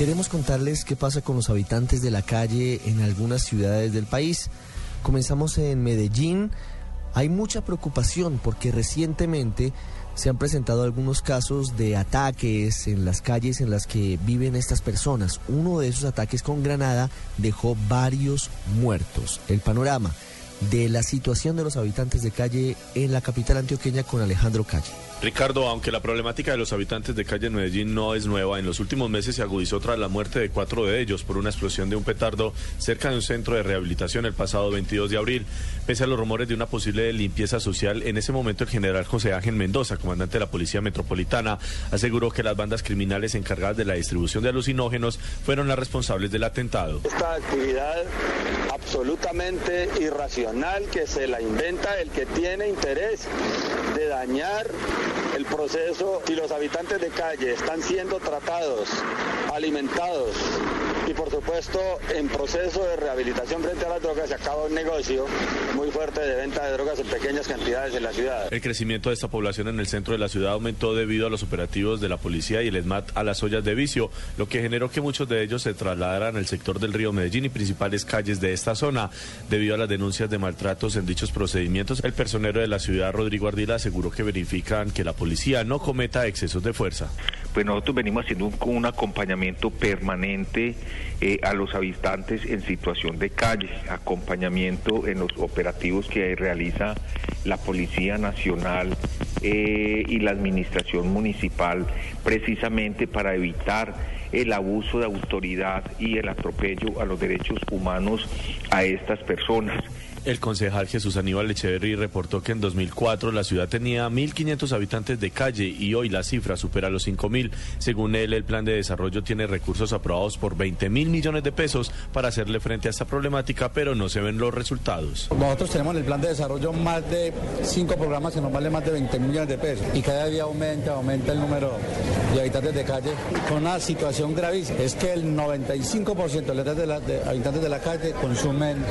Queremos contarles qué pasa con los habitantes de la calle en algunas ciudades del país. Comenzamos en Medellín. Hay mucha preocupación porque recientemente se han presentado algunos casos de ataques en las calles en las que viven estas personas. Uno de esos ataques con granada dejó varios muertos. El panorama de la situación de los habitantes de calle en la capital antioqueña con Alejandro Calle. Ricardo, aunque la problemática de los habitantes de calle en Medellín no es nueva, en los últimos meses se agudizó tras la muerte de cuatro de ellos por una explosión de un petardo cerca de un centro de rehabilitación el pasado 22 de abril. Pese a los rumores de una posible limpieza social, en ese momento el general José Ángel Mendoza, comandante de la Policía Metropolitana, aseguró que las bandas criminales encargadas de la distribución de alucinógenos fueron las responsables del atentado. Esta actividad absolutamente irracional que se la inventa el que tiene interés de dañar el proceso y los habitantes de calle están siendo tratados, alimentados y por supuesto en proceso de rehabilitación frente a las drogas se acaba un negocio muy fuerte de venta de drogas en pequeñas cantidades en la ciudad. El crecimiento de esta población en el centro de la ciudad aumentó debido a los operativos de la policía y el ESMAT a las ollas de vicio, lo que generó que muchos de ellos se trasladaran al sector del río Medellín y principales calles de esta zona. Debido a las denuncias de maltratos en dichos procedimientos, el personero de la ciudad, Rodrigo Ardila, aseguró que verifican que la policía no cometa excesos de fuerza. Pues nosotros venimos haciendo un, acompañamiento permanente eh, a los habitantes en situación de calle, acompañamiento en los operativos que realiza la Policía Nacional eh, y la Administración Municipal, precisamente para evitar el abuso de autoridad y el atropello a los derechos humanos a estas personas. El concejal Jesús Aníbal Echeverry reportó que en 2004 la ciudad tenía 1.500 habitantes de calle y hoy la cifra supera los 5.000. Según él, el plan de desarrollo tiene recursos aprobados por 20 mil millones de pesos para hacerle frente a esta problemática, pero no se ven los resultados. Nosotros tenemos en el plan de desarrollo más de cinco programas que nos valen más de 20 millones de pesos y cada día aumenta, aumenta el número de habitantes de calle con una situación gravísima. Es que el 95% de los habitantes de la calle consumen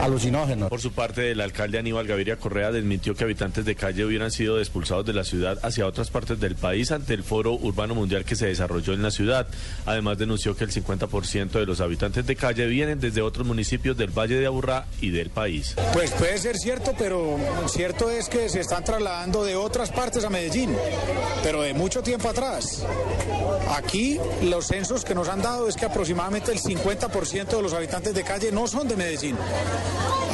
alucinógenos. Por su parte, el alcalde Aníbal Gaviria Correa desmintió que habitantes de calle hubieran sido expulsados de la ciudad hacia otras partes del país ante el foro urbano mundial que se desarrolló en la ciudad. Además, denunció que el 50% de los habitantes de calle vienen desde otros municipios del Valle de Aburrá y del país. Pues puede ser cierto, pero cierto es que se están trasladando de otras partes a Medellín, pero de mucho tiempo atrás. Aquí los censos que nos han dado es que aproximadamente el 50% de los habitantes de calle no son de Medellín.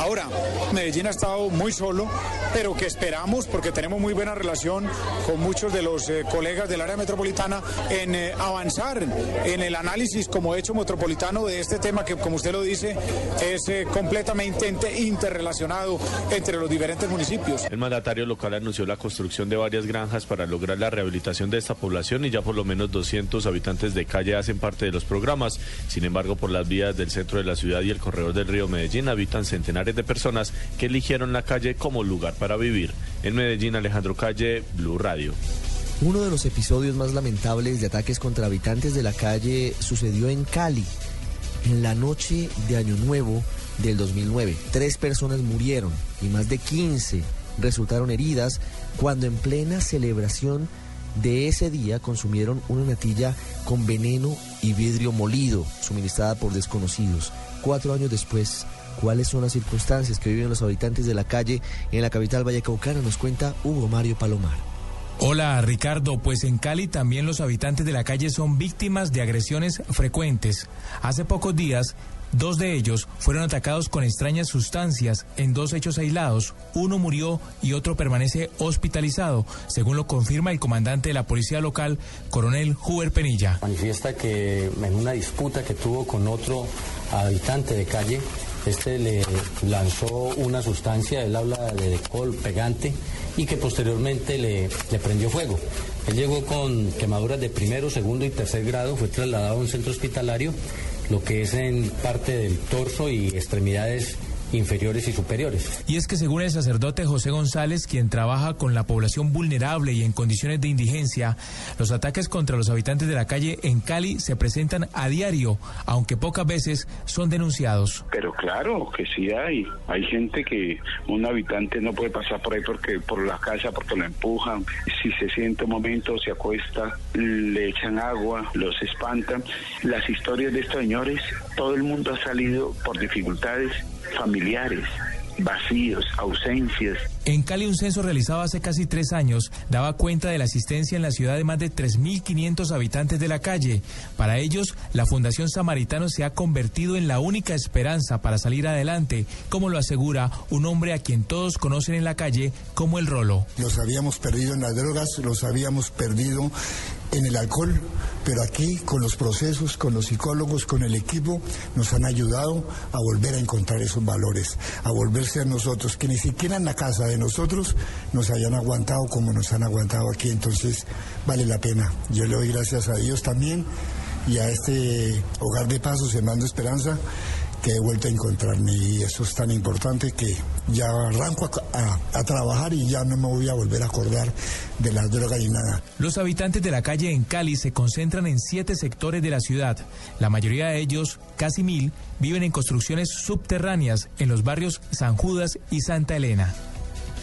Ahora, Medellín ha estado muy solo, pero que esperamos, porque tenemos muy buena relación con muchos de los eh, colegas del área metropolitana, en eh, avanzar en el análisis como hecho metropolitano de este tema que, como usted lo dice, es eh, completamente inter- interrelacionado entre los diferentes municipios. El mandatario local anunció la construcción de varias granjas para lograr la rehabilitación de esta población y ya por lo menos 200 habitantes de calle hacen parte de los programas. Sin embargo, por las vías del centro de la ciudad y el corredor del río Medellín habitan centenares de personas que eligieron la calle como lugar para vivir. En Medellín, Alejandro Calle, Blue Radio. Uno de los episodios más lamentables de ataques contra habitantes de la calle sucedió en Cali, en la noche de Año Nuevo del 2009. Tres personas murieron y más de 15 resultaron heridas cuando en plena celebración de ese día consumieron una natilla con veneno y vidrio molido suministrada por desconocidos. Cuatro años después, ¿cuáles son las circunstancias que viven los habitantes de la calle en la capital vallecaucana? Nos cuenta Hugo Mario Palomar. Hola Ricardo, pues en Cali también los habitantes de la calle son víctimas de agresiones frecuentes. Hace pocos días, dos de ellos fueron atacados con extrañas sustancias en dos hechos aislados. Uno murió y otro permanece hospitalizado, según lo confirma el comandante de la policía local, coronel Huber Penilla. Manifiesta que en una disputa que tuvo con otro habitante de calle, este le lanzó una sustancia, él habla de alcohol pegante, y que posteriormente le, le prendió fuego. Él llegó con quemaduras de primero, segundo y tercer grado, fue trasladado a un centro hospitalario, lo que es en parte del torso y extremidades inferiores y superiores. Y es que según el sacerdote José González, quien trabaja con la población vulnerable y en condiciones de indigencia, los ataques contra los habitantes de la calle en Cali se presentan a diario, aunque pocas veces son denunciados. Pero claro que sí hay. Hay gente que un habitante no puede pasar por ahí porque por la casa porque lo empujan. Si se siente un momento, se acuesta, le echan agua, los espantan. Las historias de estos señores, todo el mundo ha salido por dificultades familiares, vacíos, ausencias. En Cali, un censo realizado hace casi tres años daba cuenta de la asistencia en la ciudad de más de 3.500 habitantes de la calle. Para ellos, la Fundación Samaritano se ha convertido en la única esperanza para salir adelante, como lo asegura un hombre a quien todos conocen en la calle como el Rolo. Los habíamos perdido en las drogas, los habíamos perdido en el alcohol, pero aquí con los procesos, con los psicólogos, con el equipo, nos han ayudado a volver a encontrar esos valores, a volverse a nosotros, que ni siquiera en la casa de nosotros nos hayan aguantado como nos han aguantado aquí, entonces vale la pena. Yo le doy gracias a Dios también y a este hogar de paso, Sembrando Esperanza, que he vuelto a encontrarme y eso es tan importante que ya arranco a, trabajar y ya no me voy a volver a acordar de la droga y nada. Los habitantes de la calle en Cali se concentran en siete sectores de la ciudad. La mayoría de ellos, casi mil, viven en construcciones subterráneas en los barrios San Judas y Santa Elena.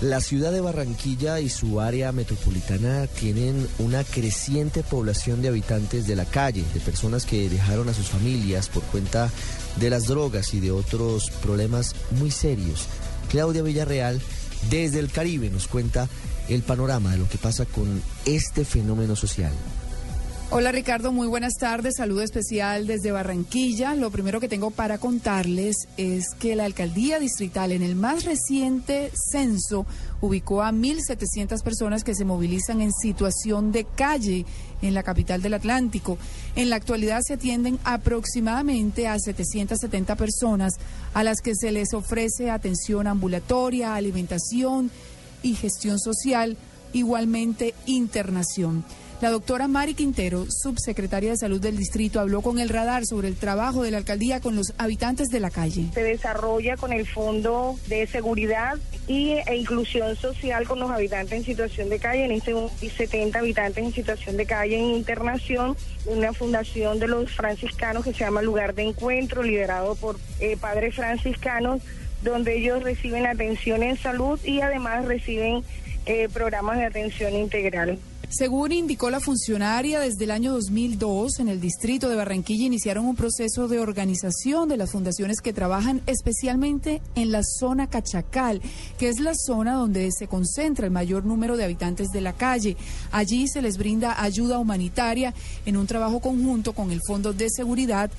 La ciudad de Barranquilla y su área metropolitana tienen una creciente población de habitantes de la calle, de personas que dejaron a sus familias por cuenta de las drogas y de otros problemas muy serios. Claudia Villarreal, desde el Caribe, nos cuenta el panorama de lo que pasa con este fenómeno social. Hola Ricardo, muy buenas tardes. Saludo especial desde Barranquilla. Lo primero que tengo para contarles es que la alcaldía distrital en el más reciente censo ubicó a 1.700 personas que se movilizan en situación de calle en la capital del Atlántico. En la actualidad se atienden aproximadamente a 770 personas a las que se les ofrece atención ambulatoria, alimentación y gestión social, igualmente internación. La doctora Mari Quintero, subsecretaria de Salud del Distrito, habló con el radar sobre el trabajo de la alcaldía con los habitantes de la calle. Se desarrolla con el Fondo de Seguridad y, e Inclusión Social con los habitantes en situación de calle. En este 70 habitantes en situación de calle en internación, una fundación de los franciscanos que se llama Lugar de Encuentro, liderado por eh, padres franciscanos, donde ellos reciben atención en salud y además reciben eh, programas de atención integral. Según indicó la funcionaria, desde el año 2002 en el distrito de Barranquilla iniciaron un proceso de organización de las fundaciones que trabajan especialmente en la zona Cachacal, que es la zona donde se concentra el mayor número de habitantes de la calle. Allí se les brinda ayuda humanitaria en un trabajo conjunto con el Fondo de Seguridad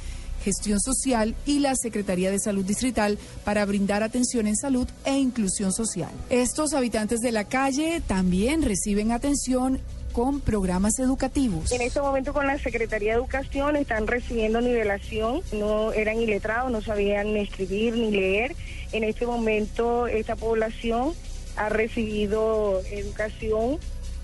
Gestión Social y la Secretaría de Salud Distrital para brindar atención en salud e inclusión social. Estos habitantes de la calle también reciben atención con programas educativos. En este momento con la Secretaría de Educación están recibiendo nivelación, no eran iletrados, no sabían ni escribir ni leer. En este momento esta población ha recibido educación,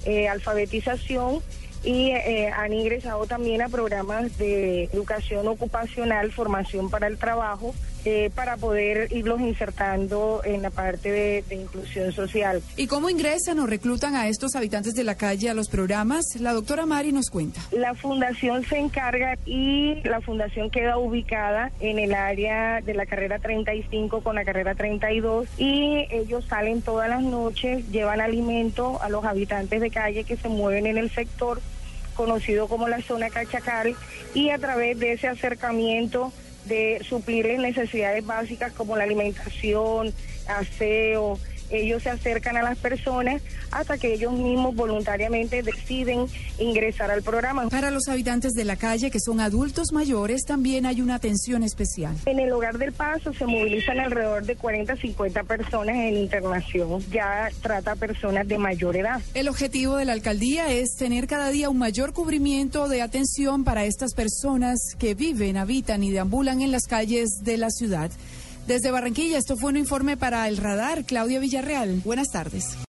eh, alfabetización y eh, han ingresado también a programas de educación ocupacional, formación para el trabajo, eh, para poder irlos insertando en la parte de, de, inclusión social. ¿Y cómo ingresan o reclutan a estos habitantes de la calle a los programas? La doctora Mari nos cuenta. La fundación se encarga y la fundación queda ubicada en el área de la carrera 35 con la carrera 32 y ellos salen todas las noches, llevan alimento a los habitantes de calle que se mueven en el sector conocido como la zona Cachacal y a través de ese acercamiento de suplirles necesidades básicas como la alimentación, aseo, ellos se acercan a las personas hasta que ellos mismos voluntariamente deciden ingresar al programa. Para los habitantes de la calle que son adultos mayores también hay una atención especial. En el Hogar del Paso se movilizan alrededor de 40 50 personas en internación. Ya trata a personas de mayor edad. El objetivo de la alcaldía es tener cada día un mayor cubrimiento de atención para estas personas que viven, habitan y deambulan en las calles de la ciudad. Desde Barranquilla, esto fue un informe para el radar. Claudia Villarreal, buenas tardes.